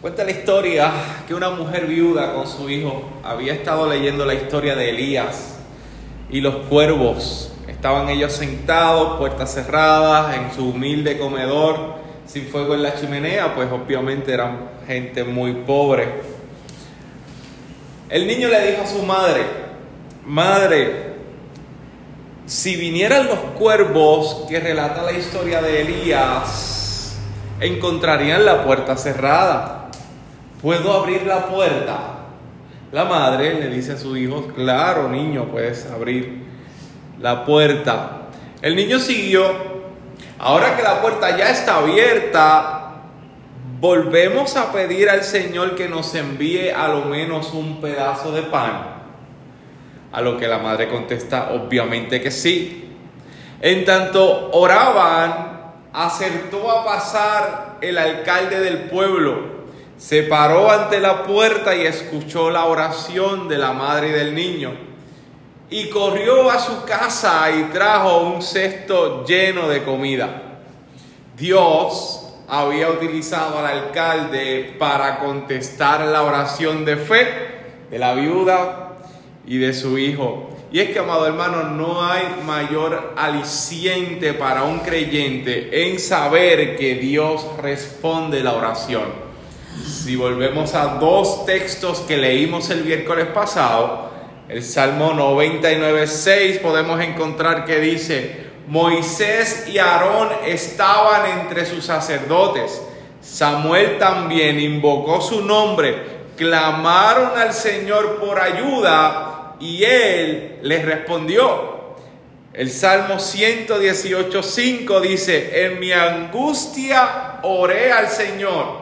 Cuenta la historia que una mujer viuda con su hijo había estado leyendo la historia de Elías y los cuervos. Estaban ellos sentados, puertas cerradas, en su humilde comedor, sin fuego en la chimenea, pues obviamente eran gente muy pobre. El niño le dijo a su madre, madre, si vinieran los cuervos que relata la historia de Elías, encontrarían la puerta cerrada. ¿Puedo abrir la puerta? La madre le dice a su hijo, claro niño, puedes abrir la puerta. El niño siguió. Ahora que la puerta ya está abierta, volvemos a pedir al Señor que nos envíe a lo menos un pedazo de pan. A lo que la madre contesta, obviamente que sí. En tanto oraban, acertó a pasar el alcalde del pueblo se paró ante la puerta y escuchó la oración de la madre y del niño. Y corrió a su casa y trajo un cesto lleno de comida. Dios había utilizado al alcalde para contestar la oración de fe de la viuda y de su hijo. Y es que, amado hermano, no hay mayor aliciente para un creyente en saber que Dios responde la oración. Si volvemos a dos textos que leímos el miércoles pasado, el Salmo 99, 6, podemos encontrar que dice, Moisés y Aarón estaban entre sus sacerdotes. Samuel también invocó su nombre, clamaron al Señor por ayuda y él les respondió. El Salmo 118, 5 dice, en mi angustia oré al Señor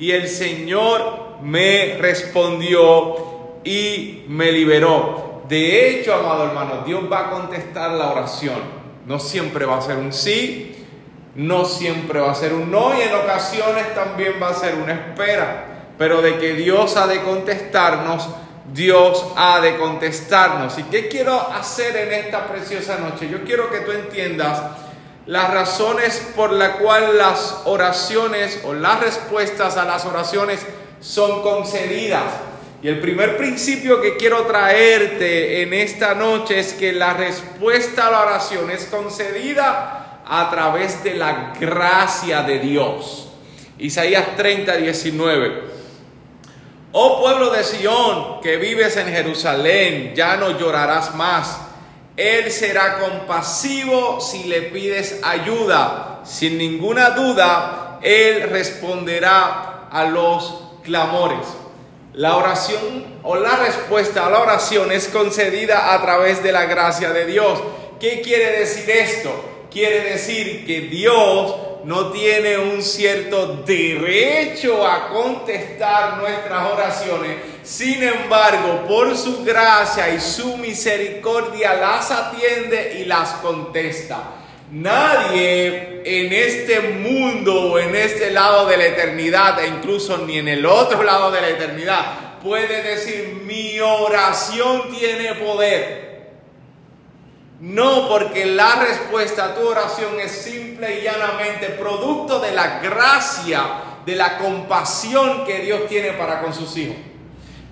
y el Señor me respondió y me liberó. De hecho, amado hermano, Dios va a contestar la oración. No siempre va a ser un sí, no siempre va a ser un no y en ocasiones también va a ser una espera. Pero de que Dios ha de contestarnos, Dios ha de contestarnos. ¿Y qué quiero hacer en esta preciosa noche? Yo quiero que tú entiendas las razones por las cuales las oraciones o las respuestas a las oraciones son concedidas. Y el primer principio que quiero traerte en esta noche es que la respuesta a la oración es concedida a través de la gracia de Dios. Isaías 30, 19. Oh pueblo de Sión, que vives en Jerusalén, ya no llorarás más él será compasivo si le pides ayuda. Sin ninguna duda, Él responderá a los clamores. La oración o la respuesta a la oración es concedida a través de la gracia de Dios. ¿Qué quiere decir esto? Quiere decir que Dios no tiene un cierto derecho a contestar nuestras oraciones, sin embargo, por su gracia y su misericordia las atiende y las contesta. Nadie en este mundo o en este lado de la eternidad, e incluso ni en el otro lado de la eternidad, puede decir mi oración tiene poder. No, porque la respuesta a tu oración es simple y llanamente producto de la gracia, de la compasión que Dios tiene para con sus hijos.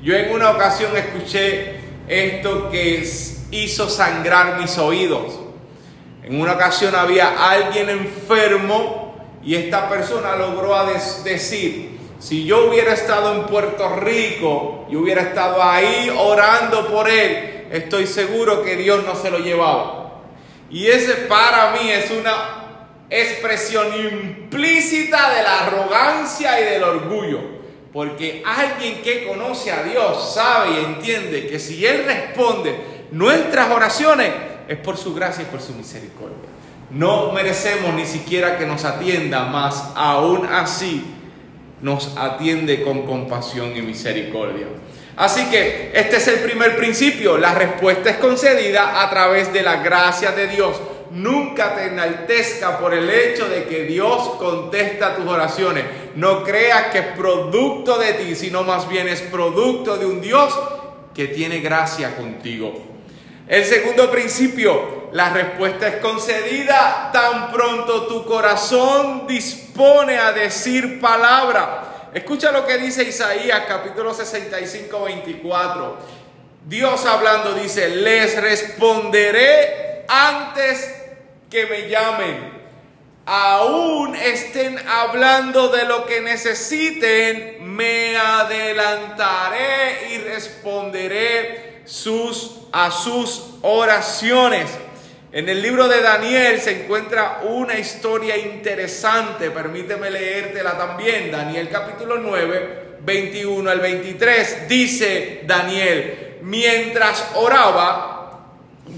Yo en una ocasión escuché esto que hizo sangrar mis oídos. En una ocasión había alguien enfermo y esta persona logró decir, si yo hubiera estado en Puerto Rico y hubiera estado ahí orando por él, estoy seguro que Dios no se lo llevaba. Y ese para mí es una expresión implícita de la arrogancia y del orgullo. Porque alguien que conoce a Dios sabe y entiende que si Él responde nuestras oraciones es por su gracia y por su misericordia. No merecemos ni siquiera que nos atienda, más aún así nos atiende con compasión y misericordia. Así que este es el primer principio. La respuesta es concedida a través de la gracia de Dios. Nunca te enaltezca por el hecho de que Dios contesta tus oraciones. No creas que es producto de ti, sino más bien es producto de un Dios que tiene gracia contigo. El segundo principio, la respuesta es concedida tan pronto tu corazón dispone a decir palabra. Escucha lo que dice Isaías capítulo 65, 24. Dios hablando dice, les responderé antes que me llamen. Aún estén hablando de lo que necesiten, me adelantaré y responderé sus, a sus oraciones. En el libro de Daniel se encuentra una historia interesante, permíteme leértela también. Daniel capítulo 9, 21 al 23. Dice Daniel, mientras oraba,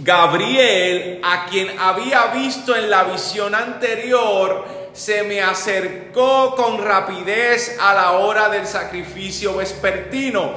Gabriel, a quien había visto en la visión anterior, se me acercó con rapidez a la hora del sacrificio vespertino.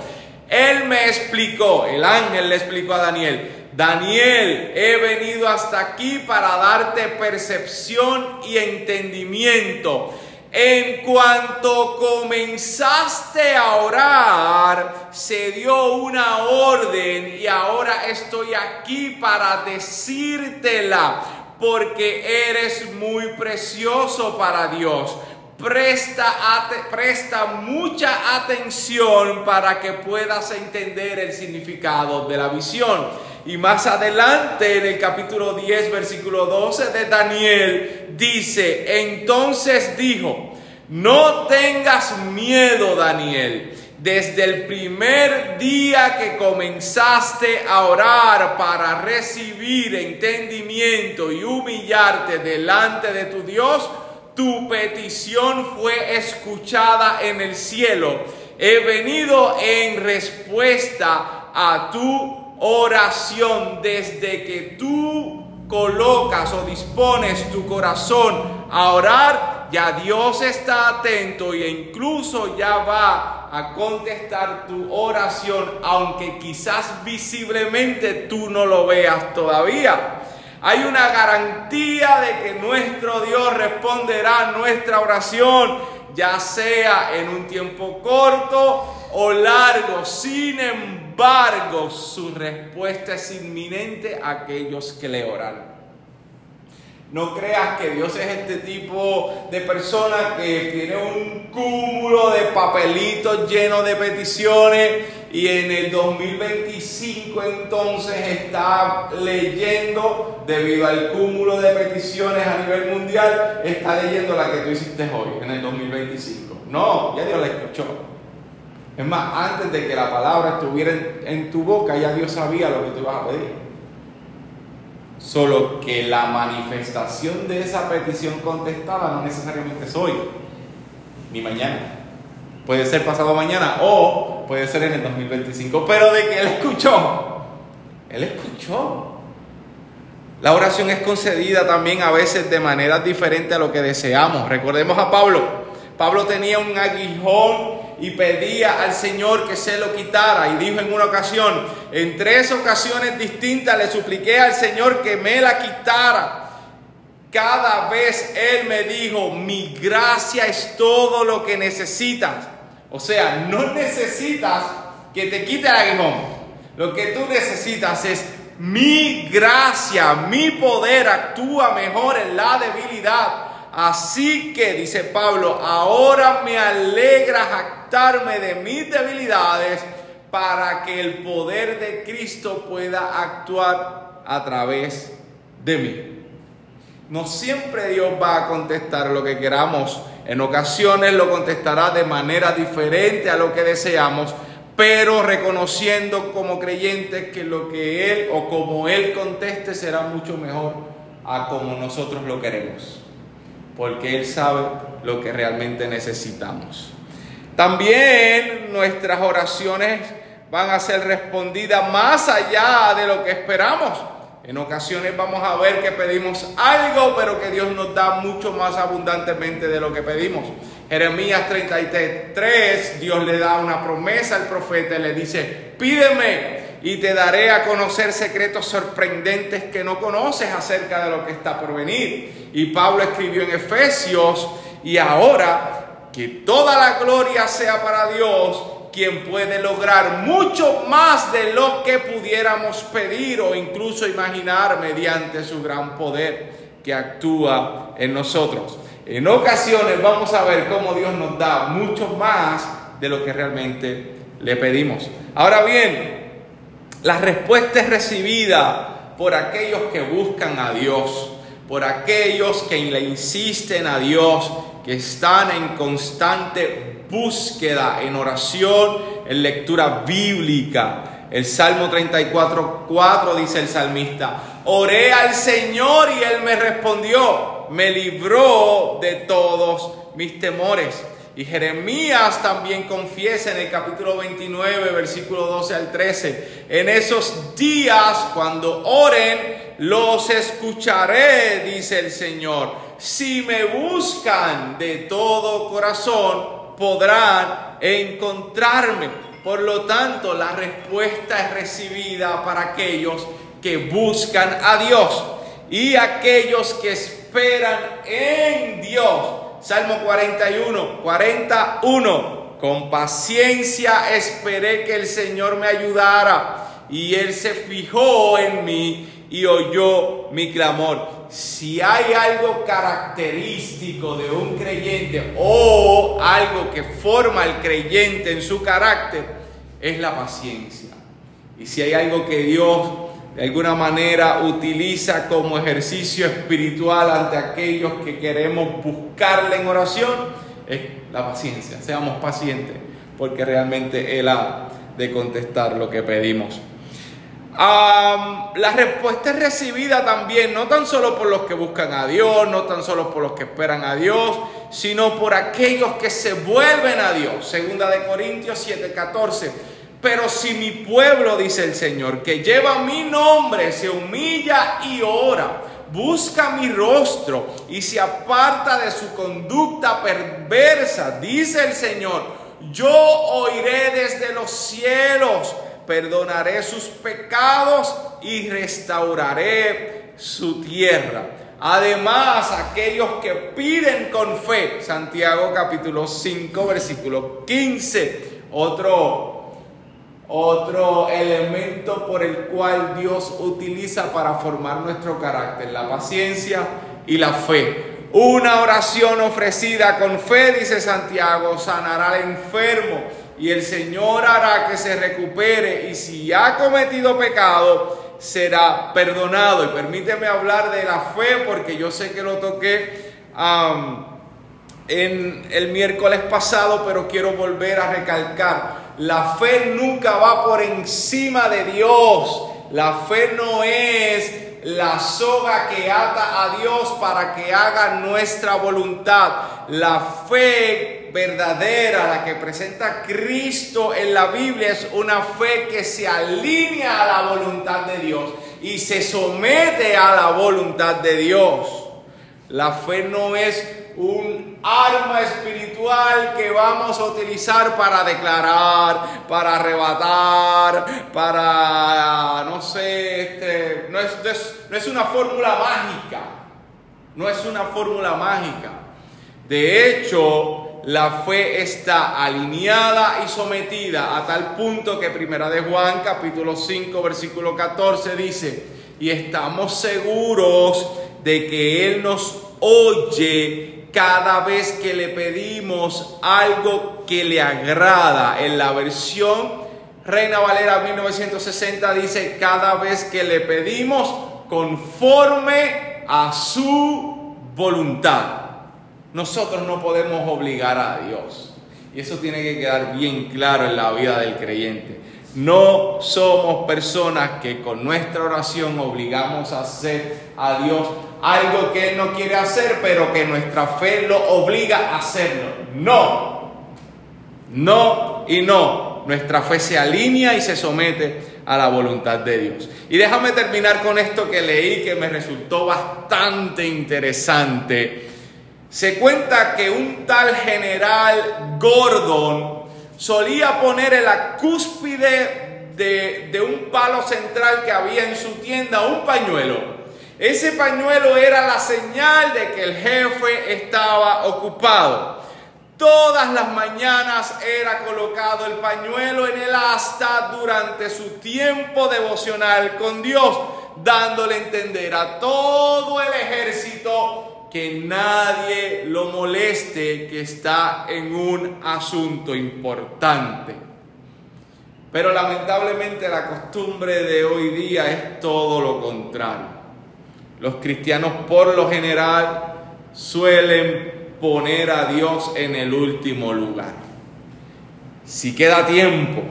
Él me explicó, el ángel le explicó a Daniel, Daniel, he venido hasta aquí para darte percepción y entendimiento. En cuanto comenzaste a orar, se dio una orden y ahora estoy aquí para decírtela, porque eres muy precioso para Dios. Presta, presta mucha atención para que puedas entender el significado de la visión. Y más adelante en el capítulo 10, versículo 12 de Daniel, dice, entonces dijo, no tengas miedo, Daniel. Desde el primer día que comenzaste a orar para recibir entendimiento y humillarte delante de tu Dios, tu petición fue escuchada en el cielo. He venido en respuesta a tu oración desde que tú colocas o dispones tu corazón a orar, ya Dios está atento e incluso ya va a contestar tu oración, aunque quizás visiblemente tú no lo veas todavía. Hay una garantía de que nuestro Dios responderá nuestra oración, ya sea en un tiempo corto o largo. Sin embargo, embargo, su respuesta es inminente a aquellos que le oran. No creas que Dios es este tipo de persona que tiene un cúmulo de papelitos llenos de peticiones y en el 2025 entonces está leyendo, debido al cúmulo de peticiones a nivel mundial, está leyendo la que tú hiciste hoy, en el 2025. No, ya Dios la escuchó. Es más, antes de que la palabra estuviera en, tu boca, ya Dios sabía lo que tú ibas a pedir. Solo que la manifestación de esa petición contestada no necesariamente es hoy, ni mañana. Puede ser pasado mañana o puede ser en el 2025. Pero de que Él escuchó, Él escuchó. La oración es concedida también a veces de manera diferente a lo que deseamos. Recordemos a Pablo. Pablo tenía un aguijón y pedía al Señor que se lo quitara. Y dijo en una ocasión, en tres ocasiones distintas le supliqué al Señor que me la quitara. Cada vez Él me dijo, mi gracia es todo lo que necesitas. O sea, no necesitas que te quite el aguijón. Lo que tú necesitas es mi gracia, mi poder actúa mejor en la debilidad. Así que, dice Pablo, ahora me alegra de mis debilidades para que el poder de Cristo pueda actuar a través de mí. No siempre Dios va a contestar lo que queramos. En ocasiones lo contestará de manera diferente a lo que deseamos, pero reconociendo como creyentes que lo que Él o como Él conteste será mucho mejor a como nosotros lo queremos porque Él sabe lo que realmente necesitamos. También nuestras oraciones van a ser respondidas más allá de lo que esperamos. En ocasiones vamos a ver que pedimos algo, pero que Dios nos da mucho más abundantemente de lo que pedimos. Jeremías 33, Dios le da una promesa al profeta y le dice, pídeme y te daré a conocer secretos sorprendentes que no conoces acerca de lo que está por venir. Y Pablo escribió en Efesios, y ahora que toda la gloria sea para Dios, quien puede lograr mucho más de lo que pudiéramos pedir o incluso imaginar mediante su gran poder que actúa en nosotros. En ocasiones vamos a ver cómo Dios nos da mucho más de lo que realmente le pedimos. Ahora bien, la respuesta es recibida por aquellos que buscan a Dios, por aquellos que le insisten a Dios, que están en constante búsqueda, en oración, en lectura bíblica. El Salmo 34, 4 dice el salmista, oré al Señor y Él me respondió, me libró de todos mis temores. Y Jeremías también confiesa en el capítulo 29, versículo 12 al 13, en esos días cuando oren, los escucharé, dice el Señor. Si me buscan de todo corazón, podrán encontrarme. Por lo tanto, la respuesta es recibida para aquellos que buscan a Dios y aquellos que esperan en Dios Salmo 41, 41. Con paciencia esperé que el Señor me ayudara y Él se fijó en mí y oyó mi clamor. Si hay algo característico de un creyente o algo que forma al creyente en su carácter, es la paciencia. Y si hay algo que Dios de alguna manera utiliza como ejercicio espiritual ante aquellos que queremos buscarle en oración, es la paciencia. Seamos pacientes, porque realmente Él ha de contestar lo que pedimos. La respuesta es recibida también, no tan solo por los que buscan a Dios, no tan solo por los que esperan a Dios, sino por aquellos que se vuelven a Dios. Segunda de Corintios 7:14. Pero si mi pueblo, dice el Señor, que lleva mi nombre, se humilla y ora, busca mi rostro y se aparta de su conducta perversa, dice el Señor, yo oiré desde los cielos, perdonaré sus pecados y restauraré su tierra. Además, aquellos que piden con fe, Santiago capítulo 5, versículo 15, otro otro elemento por el cual Dios utiliza para formar nuestro carácter, la paciencia y la fe. Una oración ofrecida con fe, dice Santiago, sanará al enfermo y el Señor hará que se recupere y si ha cometido pecado, será perdonado. Y permíteme hablar de la fe porque yo sé que lo toqué en el miércoles pasado, pero quiero volver a recalcar la fe nunca va por encima de Dios. La fe no es la soga que ata a Dios para que haga nuestra voluntad. La fe verdadera, la que presenta Cristo en la Biblia, es una fe que se alinea a la voluntad de Dios y se somete a la voluntad de Dios. La fe no es un arma espiritual que vamos a utilizar para declarar, para arrebatar, para, no sé, este, no, es, no es una fórmula mágica, no es una fórmula mágica. De hecho, la fe está alineada y sometida a tal punto que Primera de Juan capítulo 5 versículo 14 dice, y estamos seguros de que Él nos oye cada vez que le pedimos algo que le agrada. En la versión Reina Valera 1960 dice, cada vez que le pedimos conforme a su voluntad. Nosotros no podemos obligar a Dios. Y eso tiene que quedar bien claro en la vida del creyente. No somos personas que con nuestra oración obligamos a hacer a Dios algo que Él no quiere hacer, pero que nuestra fe lo obliga a hacerlo. No, no y no. Nuestra fe se alinea y se somete a la voluntad de Dios. Y déjame terminar con esto que leí que me resultó bastante interesante. Se cuenta que un tal general Gordon solía poner en la cúspide de, de un palo central que había en su tienda un pañuelo ese pañuelo era la señal de que el jefe estaba ocupado. Todas las mañanas era colocado el pañuelo en el asta durante su tiempo devocional con Dios, dándole a entender a todo el ejército que nadie lo moleste que está en un asunto importante. Pero lamentablemente la costumbre de hoy día es todo lo contrario. Los cristianos por lo general suelen poner a Dios en el último lugar. Si queda tiempo,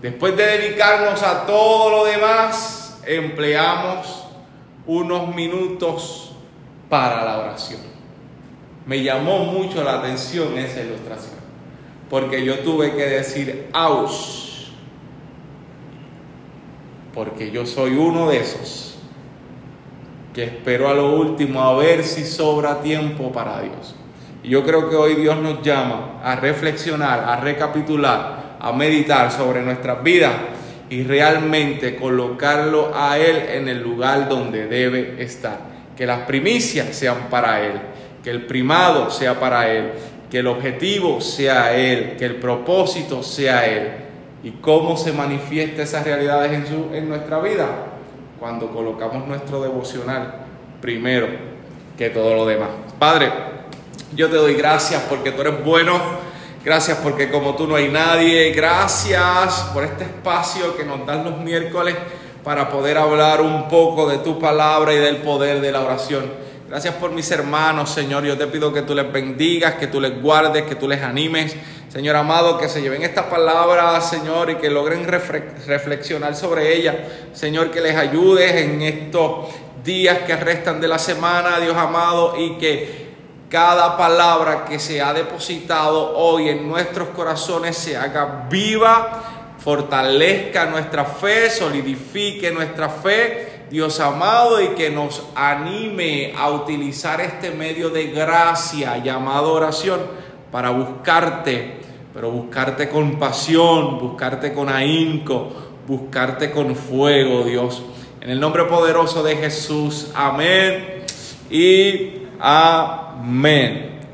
después de dedicarnos a todo lo demás, empleamos unos minutos para la oración. Me llamó mucho la atención esa ilustración, porque yo tuve que decir, aus, porque yo soy uno de esos que espero a lo último a ver si sobra tiempo para Dios. Y yo creo que hoy Dios nos llama a reflexionar, a recapitular, a meditar sobre nuestras vidas y realmente colocarlo a Él en el lugar donde debe estar que las primicias sean para Él, que el primado sea para Él, que el objetivo sea Él, que el propósito sea Él. ¿Y cómo se manifiesta esas realidades en, su, en nuestra vida? Cuando colocamos nuestro devocional primero que todo lo demás. Padre, yo te doy gracias porque tú eres bueno. Gracias porque como tú no hay nadie. Gracias por este espacio que nos dan los miércoles para poder hablar un poco de tu palabra y del poder de la oración. Gracias por mis hermanos, Señor. Yo te pido que tú les bendigas, que tú les guardes, que tú les animes. Señor amado, que se lleven esta palabra, Señor, y que logren reflexionar sobre ella. Señor, que les ayudes en estos días que restan de la semana, Dios amado, y que cada palabra que se ha depositado hoy en nuestros corazones se haga viva fortalezca nuestra fe, solidifique nuestra fe, Dios amado, y que nos anime a utilizar este medio de gracia llamado oración para buscarte, pero buscarte con pasión, buscarte con ahínco, buscarte con fuego, Dios. En el nombre poderoso de Jesús, amén y amén.